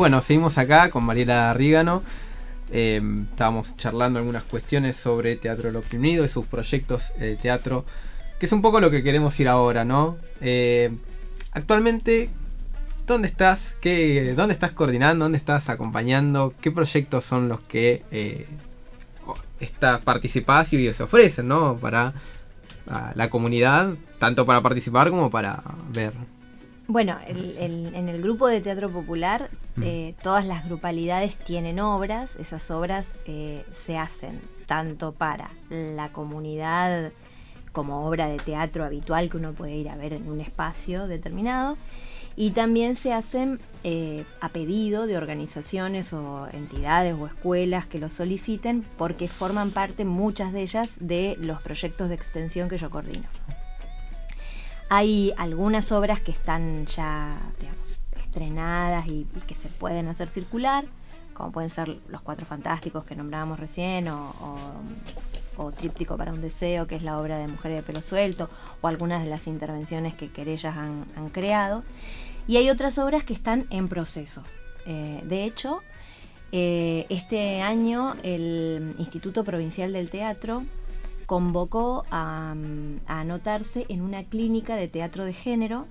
bueno, seguimos acá con Mariela Rígano. Eh, estábamos charlando algunas cuestiones sobre Teatro del Oprimido y sus proyectos de teatro, que es un poco lo que queremos ir ahora, ¿no? Eh, actualmente, ¿dónde estás? ¿Qué, ¿Dónde estás coordinando? ¿Dónde estás acompañando? ¿Qué proyectos son los que eh, estás participás y se ofrecen, ¿no? Para la comunidad, tanto para participar como para ver. Bueno, el- el- en el grupo de teatro popular Mm. eh, todas las grupalidades tienen obras, esas obras eh, se hacen tanto para la comunidad como obra de teatro habitual que uno puede ir a ver en un espacio determinado y también se hacen eh, a pedido de organizaciones o entidades o escuelas que lo soliciten porque forman parte muchas de ellas de los proyectos de extensión que yo coordino. Hay algunas obras que están ya, estrenadas y, que se pueden hacer circular, como pueden ser Los Cuatro Fantásticos que nombrábamos recién, o, Tríptico para un Deseo, que es la obra de Mujer de Pelo Suelto, o algunas de las intervenciones que Querellas han, han creado. Y hay otras obras que están en proceso. Eh, de hecho, eh, este año el Instituto Provincial del Teatro convocó a, a anotarse en una clínica de teatro de género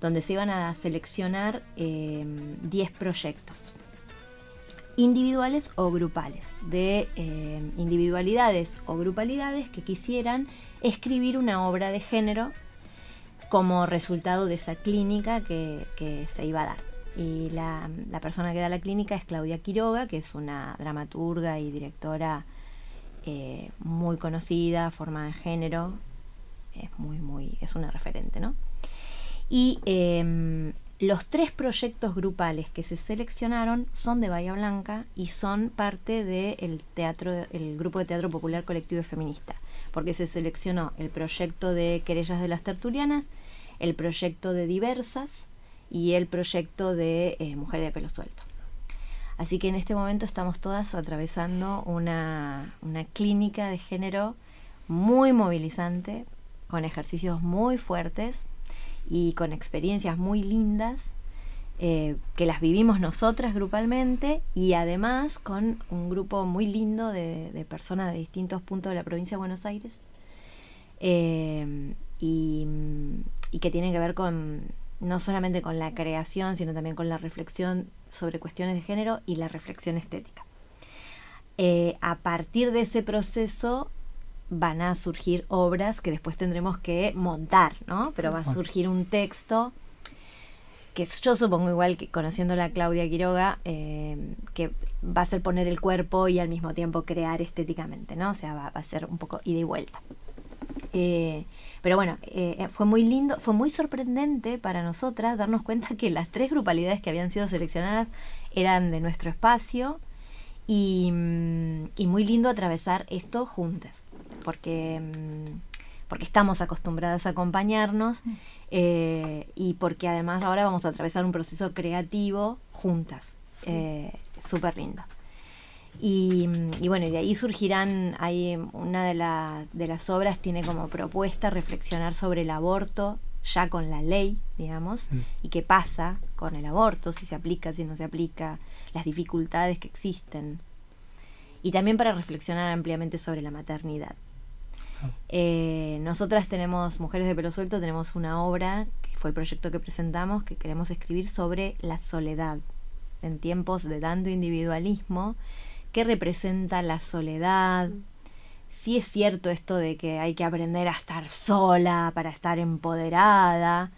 donde se iban a seleccionar eh, 10 proyectos individuales o grupales, de eh, individualidades o grupalidades que quisieran escribir una obra de género como resultado de esa clínica que, que se iba a dar. Y la, la persona que da la clínica es Claudia Quiroga, que es una dramaturga y directora eh, muy conocida, formada en género, es muy, muy, es una referente, ¿no? Y em, los tres proyectos grupales que se seleccionaron son de Bahía Blanca y son parte del teatro, el grupo de teatro popular colectivo y feminista, porque se seleccionó el proyecto de Querellas de las Tertulianas, el proyecto de Diversas y el proyecto de eh, Mujer de Pelo Suelto. Así que en este momento estamos todas atravesando una, una clínica de género muy movilizante, con ejercicios muy fuertes y con experiencias muy lindas eh, que las vivimos nosotras grupalmente y además con un grupo muy lindo de, de personas de distintos puntos de la provincia de Buenos Aires eh, y, y que tienen que ver con no solamente con la creación, sino también con la reflexión sobre cuestiones de género y la reflexión estética. Eh, a partir de ese proceso van a surgir obras que después tendremos que montar, ¿no? Pero va a surgir un texto que yo supongo igual que conociendo a Claudia Quiroga, eh, que va a ser poner el cuerpo y al mismo tiempo crear estéticamente, ¿no? O sea, va, va a ser un poco ida y vuelta. Eh, pero bueno, eh, fue muy lindo, fue muy sorprendente para nosotras darnos cuenta que las tres grupalidades que habían sido seleccionadas eran de nuestro espacio y, mm, y muy lindo atravesar esto juntas, porque, mm, porque estamos acostumbradas a acompañarnos eh, y porque además ahora vamos a atravesar un proceso creativo juntas, eh, súper lindo. Y, y bueno, y de ahí surgirán, hay una de, la- de las obras tiene como propuesta reflexionar sobre el aborto ya con la ley, digamos, Mm. y qué pasa con el aborto, si se aplica, si no se aplica, las dificultades que existen. Y también para reflexionar ampliamente sobre la maternidad. Eh, nosotras tenemos, Mujeres de Pelo Suelto, tenemos una obra, que fue el proyecto que presentamos, que queremos escribir sobre la soledad en tiempos de tanto individualismo, qué representa la soledad, si es cierto esto de que hay que aprender a estar sola para estar empoderada,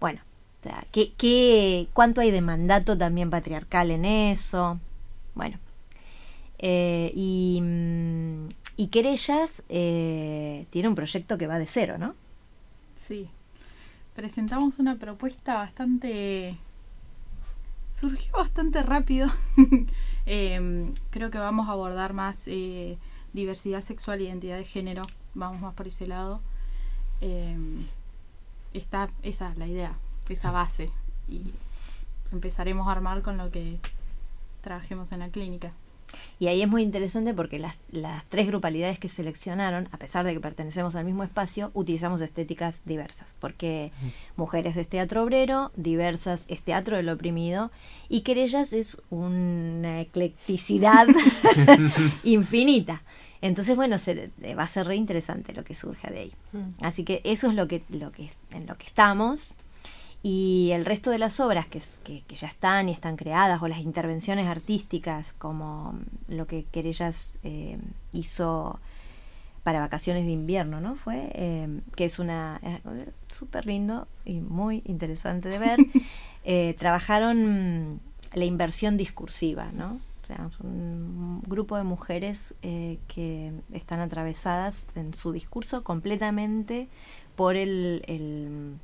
bueno, o sea, ¿qué, qué, cuánto hay de mandato también patriarcal en eso? Bueno, eh, y, mm, y Querellas eh, tiene un proyecto que va de cero, ¿no? Sí. Presentamos una propuesta bastante... Surgió bastante rápido. [laughs] Em, creo que vamos a abordar más eh, diversidad sexual e identidad de género. Vamos más por ese lado. Em, está esa es la idea, esa base. Y empezaremos a armar con lo que trabajemos en la clínica. Y ahí es muy interesante porque las, las tres grupalidades que seleccionaron, a pesar de que pertenecemos al mismo espacio, utilizamos estéticas diversas. Porque Mujeres es teatro obrero, Diversas es teatro del oprimido, y Querellas es una eclecticidad [laughs] [laughs] infinita. Entonces, bueno, se- eh, va a ser re interesante lo que surja de ahí. Así que eso es lo que, lo que, en lo que estamos. Y el resto de las obras que, que, que ya están y están creadas, o las intervenciones artísticas, como lo que Querellas eh, hizo para vacaciones de invierno, ¿no? Fue, eh, que es una eh, súper lindo y muy interesante de ver. [laughs] Eh, trabajaron la inversión discursiva, ¿no? O sea, un grupo de mujeres que están atravesadas en su discurso completamente por el, el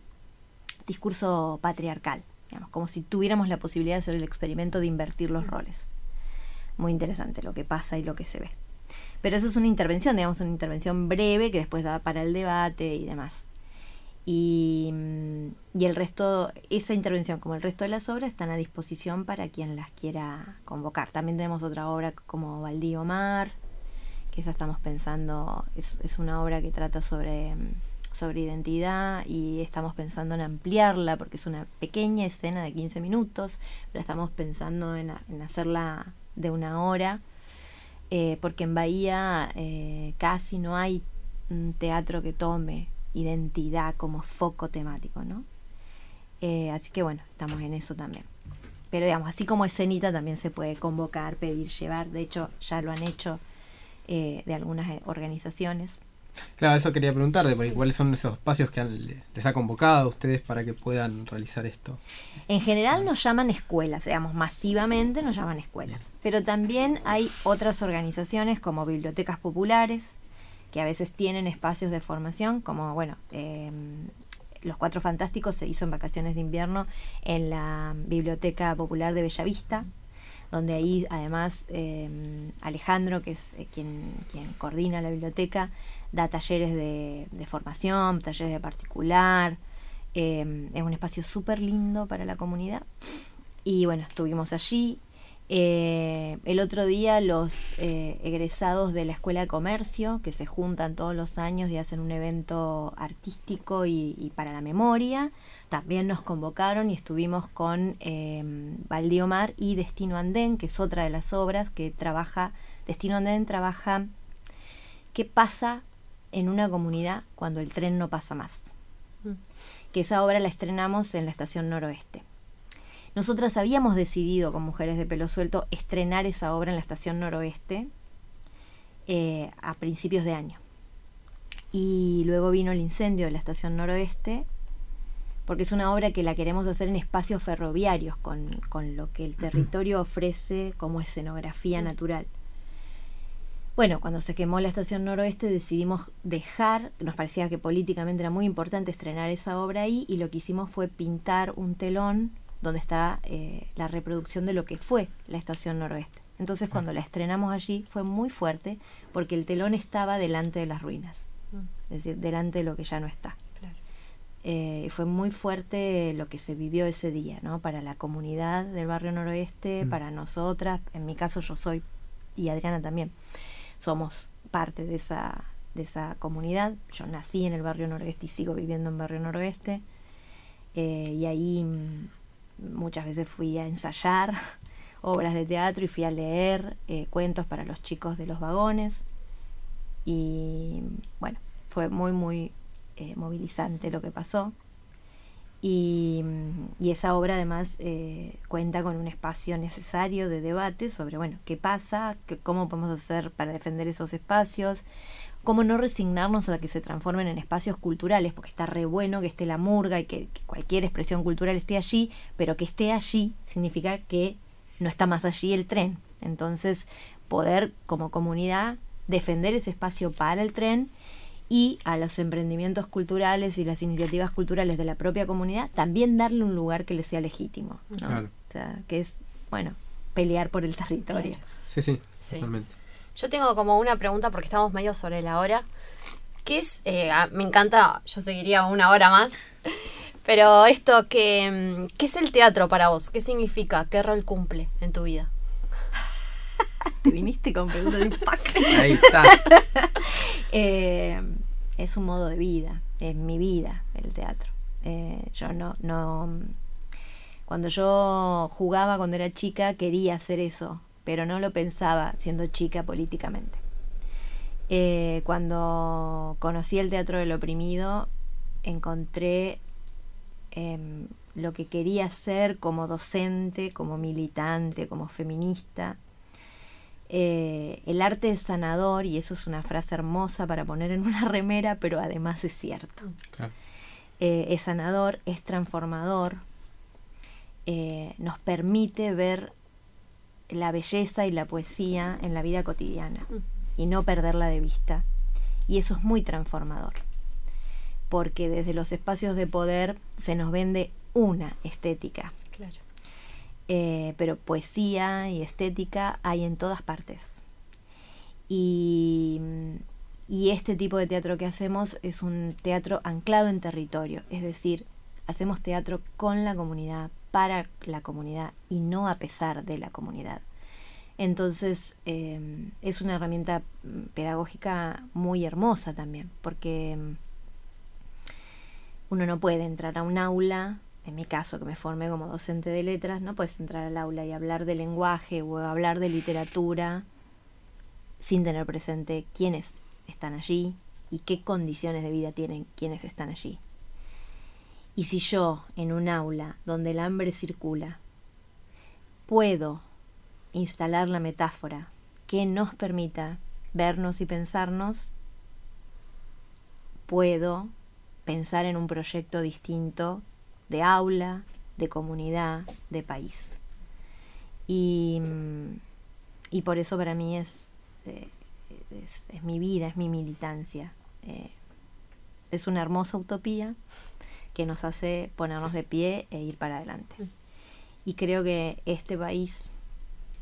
discurso patriarcal, digamos, como si tuviéramos la posibilidad de hacer el experimento de invertir los roles. Muy interesante lo que pasa y lo que se ve. Pero eso es una intervención, digamos, una intervención breve que después da para el debate y demás. Y, mm, el resto, esa intervención como el resto de las obras están a disposición para quien las quiera convocar. También tenemos otra obra como Baldío Mar, que esa estamos pensando, es, es una obra que trata sobre, mm, sobre identidad y estamos pensando en ampliarla porque es una pequeña escena de 15 minutos, pero estamos pensando en, hacerla de una hora, eh, porque en Bahía eh, casi no hay teatro que tome identidad como foco temático, ¿no? Eh, así que bueno, estamos en eso también. Pero digamos, así como escenita también se puede convocar, pedir, llevar. De hecho, ya lo han hecho de algunas organizaciones. Claro, eso quería preguntarte, porque cuáles son esos espacios que han- les ha convocado a ustedes para que puedan realizar esto. En general nos llaman escuelas, digamos, masivamente nos llaman escuelas. Pero también hay otras organizaciones como bibliotecas populares, que a veces tienen espacios de formación, como, bueno, eh, Los Cuatro Fantásticos se hizo en vacaciones de invierno en la Biblioteca Popular de Bellavista, donde ahí además eh, Alejandro, que es eh, quien, quien coordina la biblioteca, da talleres de, de formación, talleres de particular. eh, es un espacio súper lindo para la comunidad. Y bueno, estuvimos allí. Eh, el otro día los eh, egresados de la Escuela de Comercio, que se juntan todos los años y hacen un evento artístico y, para la memoria, también nos convocaron y estuvimos con eh, Baldío Mar y Destino Andén, que es otra de las obras que trabaja, Destino Andén trabaja qué pasa en una comunidad cuando el tren no pasa más. Mm. Que esa obra la estrenamos en la estación noroeste. Nosotras habíamos decidido con Mujeres de Pelo Suelto estrenar esa obra en la estación noroeste eh, a principios de año. Y luego vino el incendio de la estación noroeste, porque es una obra que la queremos hacer en espacios ferroviarios, con, con lo que el territorio ofrece como escenografía natural. Bueno, cuando se quemó la estación noroeste decidimos dejar, nos parecía que políticamente era muy importante estrenar esa obra ahí y lo que hicimos fue pintar un telón donde está eh, la reproducción de lo que fue la estación noroeste. Entonces cuando la estrenamos allí fue muy fuerte porque el telón estaba delante de las ruinas, Mm. es decir, delante de lo que ya no está. Claro. Eh, y fue muy fuerte lo que se vivió ese día, ¿no? Para la comunidad del barrio noroeste, Mm. para nosotras, en mi caso yo soy, y Adriana también, somos parte de esa, de esa comunidad. Yo nací en el barrio noroeste y sigo viviendo en barrio noroeste. Eh, y ahí mm, muchas veces fui a ensayar [laughs] obras de teatro y fui a leer eh, cuentos para los chicos de los vagones. Y bueno, fue muy, muy eh, movilizante lo que pasó. Y, mm, y esa obra además eh, cuenta con un espacio necesario de debate sobre, bueno, qué pasa, qué- cómo podemos hacer para defender esos espacios, cómo no resignarnos a que se transformen en espacios culturales, porque está re bueno que esté la murga y que, que cualquier expresión cultural esté allí, pero que esté allí significa que no está más allí el tren. Entonces, poder como comunidad defender ese espacio para el tren y a los emprendimientos culturales y las iniciativas culturales de la propia comunidad también darle un lugar que les sea legítimo, ¿no? Claro. O sea, que es, bueno, pelear por el territorio. Claro. Sí, sí, Sí. totalmente. Yo tengo como una pregunta porque estamos medio sobre la hora. ¿Qué es? eh, me encanta, yo seguiría una hora más. [laughs] Pero esto, que, mm, ¿qué es el teatro para vos? ¿Qué significa? ¿Qué rol cumple en tu vida? [laughs] Te viniste con preguntas de impacto. Ahí está. [laughs] Eh, es un modo de vida, es mi vida el teatro. Eh, yo no, no. Cuando yo jugaba cuando era chica quería hacer eso, pero no lo pensaba siendo chica políticamente. Eh, cuando conocí el teatro del oprimido, encontré em, lo que quería hacer como docente, como militante, como feminista. Eh, el arte es sanador y eso es una frase hermosa para poner en una [laughs] remera, pero además es cierto. Claro. Eh, es sanador, es transformador, eh, nos permite ver la belleza y la poesía en la vida cotidiana y no perderla de vista. Y eso es muy transformador, porque desde los espacios de poder se nos vende una estética. Eh, pero poesía y estética hay en todas partes. Y, y este tipo de teatro que hacemos es un teatro anclado en territorio, es decir, hacemos teatro con la comunidad, para la comunidad y no a pesar de la comunidad. Entonces eh, es una herramienta mm, pedagógica muy hermosa también, porque mm, uno no puede entrar a un aula, en mi caso que me formé como docente de letras, no puedes entrar al aula y hablar de lenguaje o hablar de literatura sin tener presente quiénes están allí y qué condiciones de vida tienen quienes están allí. Y si yo, en un aula donde el hambre circula, puedo instalar la metáfora que nos permita vernos y pensarnos, puedo pensar en un proyecto distinto de aula, de comunidad, de país. Y, mm, y por eso para mí es, eh, es, es mi vida, es mi militancia. Eh, es una hermosa utopía que nos hace ponernos de pie e ir para adelante. Y creo que este país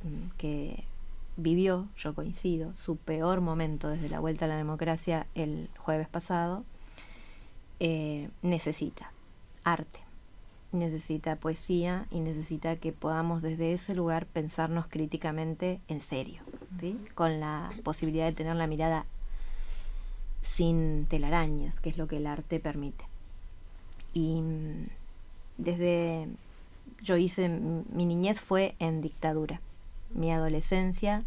mm, que vivió, yo coincido, su peor momento desde la vuelta a la democracia el jueves pasado, eh, necesita arte, necesita poesía y necesita que podamos desde ese lugar pensarnos críticamente en serio, ¿sí? con la posibilidad de tener la mirada sin telarañas, que es lo que el arte permite. Y mm, desde yo hice, mi niñez fue en dictadura, mi adolescencia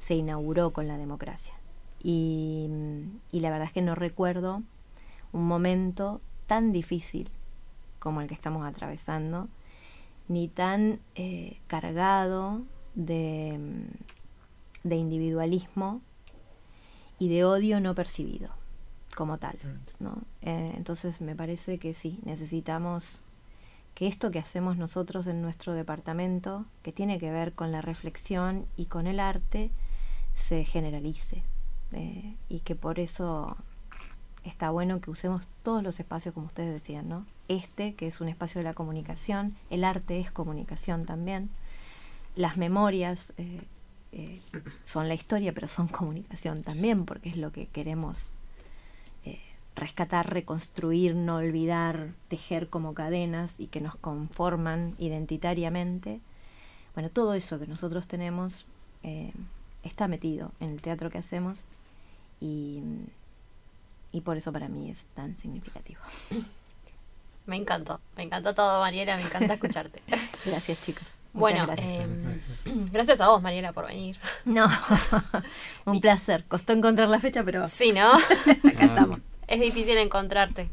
se inauguró con la democracia. Y, mm, y la verdad es que no recuerdo un momento tan difícil como el que estamos atravesando, ni tan eh, cargado de, mm, de individualismo y de odio no percibido como tal. ¿no? Eh, entonces me parece que sí, necesitamos que esto que hacemos nosotros en nuestro departamento, que tiene que ver con la reflexión y con el arte, se generalice. eh, y que por eso está bueno que usemos todos los espacios, como ustedes decían, ¿no? Este, que es un espacio de la comunicación, el arte es comunicación también. Las memorias eh, eh, son la historia, pero son comunicación también, porque es lo que queremos eh, rescatar, reconstruir, no olvidar, tejer como cadenas y que nos conforman identitariamente. Bueno, todo eso que nosotros tenemos está metido en el teatro que hacemos y, y por eso para mí es tan significativo. Me encantó, me encantó todo, Mariela, me encanta escucharte. [laughs] Gracias, chicos. Muchas Bueno, gracias. em, [clears throat] gracias a vos, Mariela, por venir. [laughs] No, [laughs] un placer. Costó encontrar la fecha, pero Sí, ¿no? acá estamos. Es difícil encontrarte.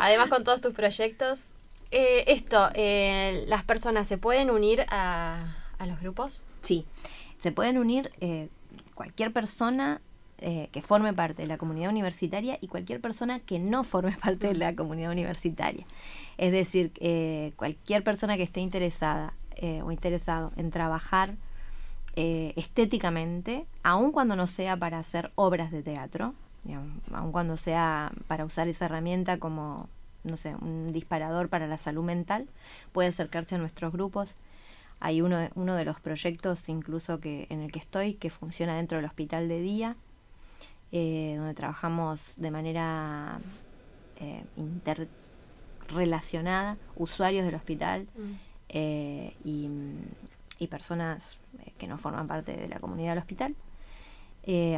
Además, con todos tus proyectos. Eh, esto, eh, ¿las personas se pueden unir a, a los grupos? Sí, se pueden unir eh, cualquier persona eh, que forme parte de la comunidad universitaria y cualquier persona que no forme [laughs] parte de la comunidad universitaria. Es decir, eh, cualquier persona que esté interesada eh, o interesado en trabajar estéticamente, aun cuando no sea para hacer obras de teatro, aun cuando sea para usar esa herramienta como, no sé, un disparador para la salud mental, puede acercarse a nuestros grupos. Hay uno, uno de los proyectos incluso que en el que estoy que funciona dentro del hospital de día, eh, donde trabajamos de manera eh, interrelacionada, usuarios del hospital eh, y, y personas que no forman parte de la comunidad del hospital.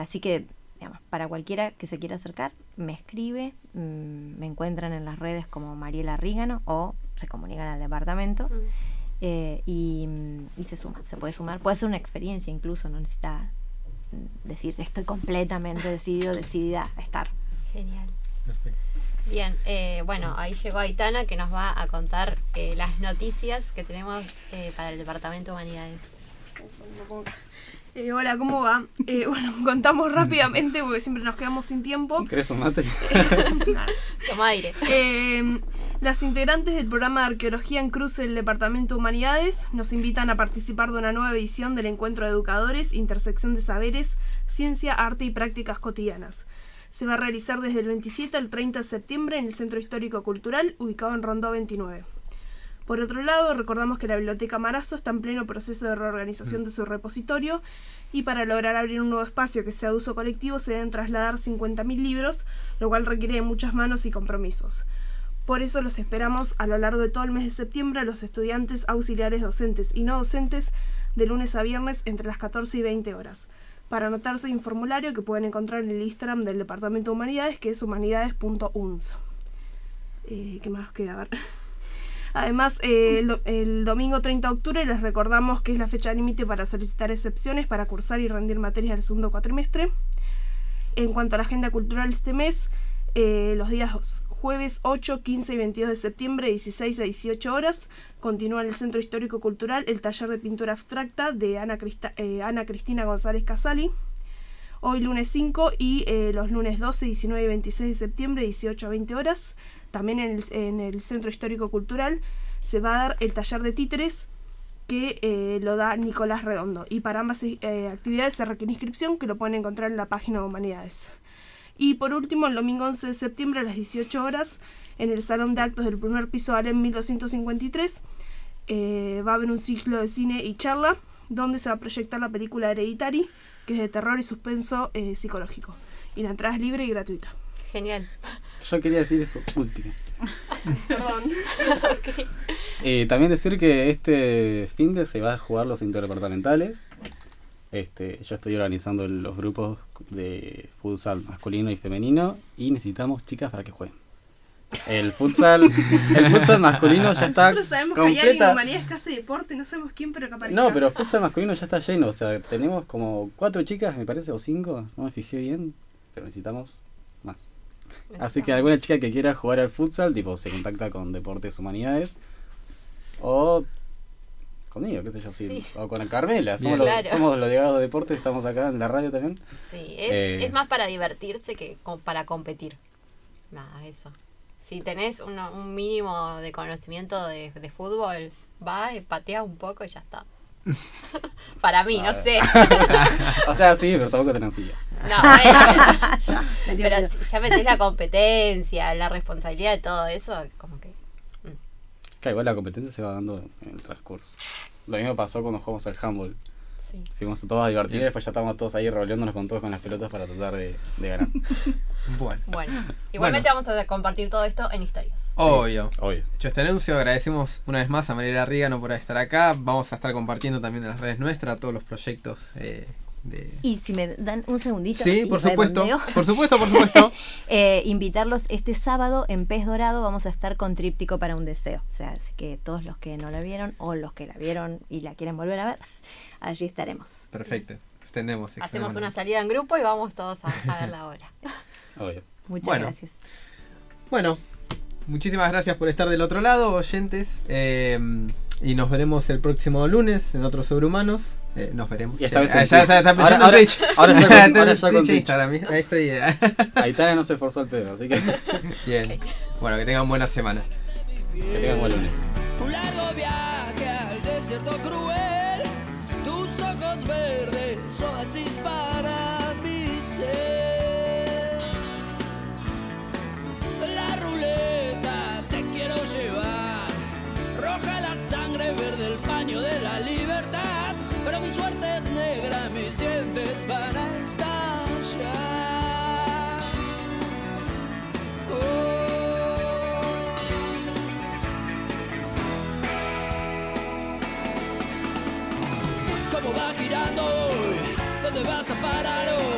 Así que, digamos, para cualquiera que se quiera acercar, me escribe, mm, me encuentran en las redes como Mariela Rígano o se comunican al departamento eh, y, mm, y se suma, se puede sumar. Puede ser una experiencia incluso, no necesita mm, decir estoy completamente decidido, decidida a estar. Genial. Bien, eh, bueno, ahí llegó Aitana que nos va a contar eh, las noticias que tenemos eh, para el Departamento de Humanidades. Eh, hola, ¿cómo va? Eh, [laughs] bueno, contamos rápidamente porque siempre nos quedamos sin tiempo. ¿Querés un mate? [laughs] Toma aire. Eh, las integrantes del programa de arqueología en cruce del Departamento de Humanidades nos invitan a participar de una nueva edición del Encuentro de Educadores, Intersección de Saberes, Ciencia, Arte y Prácticas Cotidianas. Se va a realizar desde el 27 al 30 de septiembre en el Centro Histórico Cultural, ubicado en Rondó 29. Por otro lado, recordamos que la Biblioteca Marazo está en pleno proceso de reorganización de su repositorio y para lograr abrir un nuevo espacio que sea de uso colectivo se deben trasladar 50.000 libros, lo cual requiere de muchas manos y compromisos. Por eso los esperamos a lo largo de todo el mes de septiembre a los estudiantes auxiliares docentes y no docentes de lunes a viernes entre las 14 y 20 horas. Para anotarse hay un formulario que pueden encontrar en el Instagram del Departamento de Humanidades que es humanidades.uns. Eh, ¿Qué más queda? A ver. Además, eh, el, do- el domingo 30 de octubre les recordamos que es la fecha límite para solicitar excepciones para cursar y rendir materias del segundo cuatrimestre. En cuanto a la agenda cultural este mes, eh, los días jueves 8, 15 y 22 de septiembre, 16 a 18 horas, continúa en el Centro Histórico Cultural el taller de pintura abstracta de Ana, eh, Ana Cristina González Casali. Hoy lunes 5 y los lunes 12, 19 y 26 de septiembre, 18 a 20 horas, también en el, en Centro Histórico Cultural se va a dar el taller de títeres que eh, lo da Nicolás Redondo. Y para ambas eh, actividades se requiere inscripción que lo pueden encontrar en la página de Humanidades. Y por último, el domingo 11 de septiembre a las 18 horas, en el Salón de Actos del primer piso Alem 1253, eh, va a haber un ciclo de cine y charla donde se va a proyectar la película Hereditary, que es de terror y suspenso eh, psicológico. Y la entrada es libre y gratuita. Genial. Yo quería decir eso último. [laughs] Perdón. Y también decir que este fin de se va a jugar los interdepartamentales. Este, yo estoy organizando los grupos de futsal masculino y femenino y necesitamos chicas para que jueguen. El futsal, [laughs] el futsal masculino ya está Nosotros sabemos que hay alguien en completa. humanidades que hace deporte, no sabemos quién, pero capaz. No, pero futsal masculino ya está lleno, o sea, tenemos como cuatro chicas, me parece, o cinco, no me fijé bien, pero necesitamos más. Así que alguna chica que quiera jugar al futsal, tipo, se contacta con Deportes Humanidades. O conmigo, qué sé yo, sí. Sí. O con Carmela. Somos, los, somos los de deportes, estamos acá en la radio también. Sí, es, Eh. es más para divertirse que para competir. Nada, eso. Si tenés un mínimo de conocimiento de, de fútbol, va, y patea un poco y ya está. Para mí, no sé. [laughs] o sea, sí, pero tampoco tenés silla. No, bueno, [laughs] pero miedo. si ya metés la competencia, la responsabilidad de todo eso, como que... Que igual la competencia se va dando en el transcurso. Lo mismo pasó cuando jugamos al handball. Sí. Fuimos todos a divertir y después ya estábamos todos ahí roleándonos con todos con las pelotas para tratar de, de ganar. [laughs] Bueno. Bueno, igualmente vamos a compartir todo esto en historias. Obvio. Obvio. Hecho este anuncio, agradecemos una vez más a Mariela Rígano por estar acá. Vamos a estar compartiendo también en las redes nuestras todos los proyectos eh, de... Y si me dan un segundito. Sí, por supuesto. redondeo. Por supuesto, por supuesto. [laughs] Eh, invitarlos este sábado en Pez Dorado vamos a estar con Tríptico para un deseo. O sea, así que todos los que no la vieron o los que la vieron y la quieren volver a ver, [laughs] allí estaremos. Perfecto. Extendemos. Hacemos una salida en grupo y vamos todos a, a verla ahora. [laughs] Obvio. Muchas Bueno. gracias. Bueno, muchísimas gracias por estar del otro lado, oyentes. eh, y nos veremos el próximo lunes en otros sobrehumanos. Eh, nos veremos. Y esta vez Ah, en ya Twitch. está, está Ahora- ahora- Twitch. ahora ya con- Está ahora con Twitch Twitch. Instagram. Ahí estoy. eh. [laughs] Aitana no se esforzó el pedo, así que [laughs] Bien. Bueno, que tengan buena semana. que tengan buen lunes. Un largo viaje al desierto cruel, tus ojos verdes, oasis para vas a parar hoy?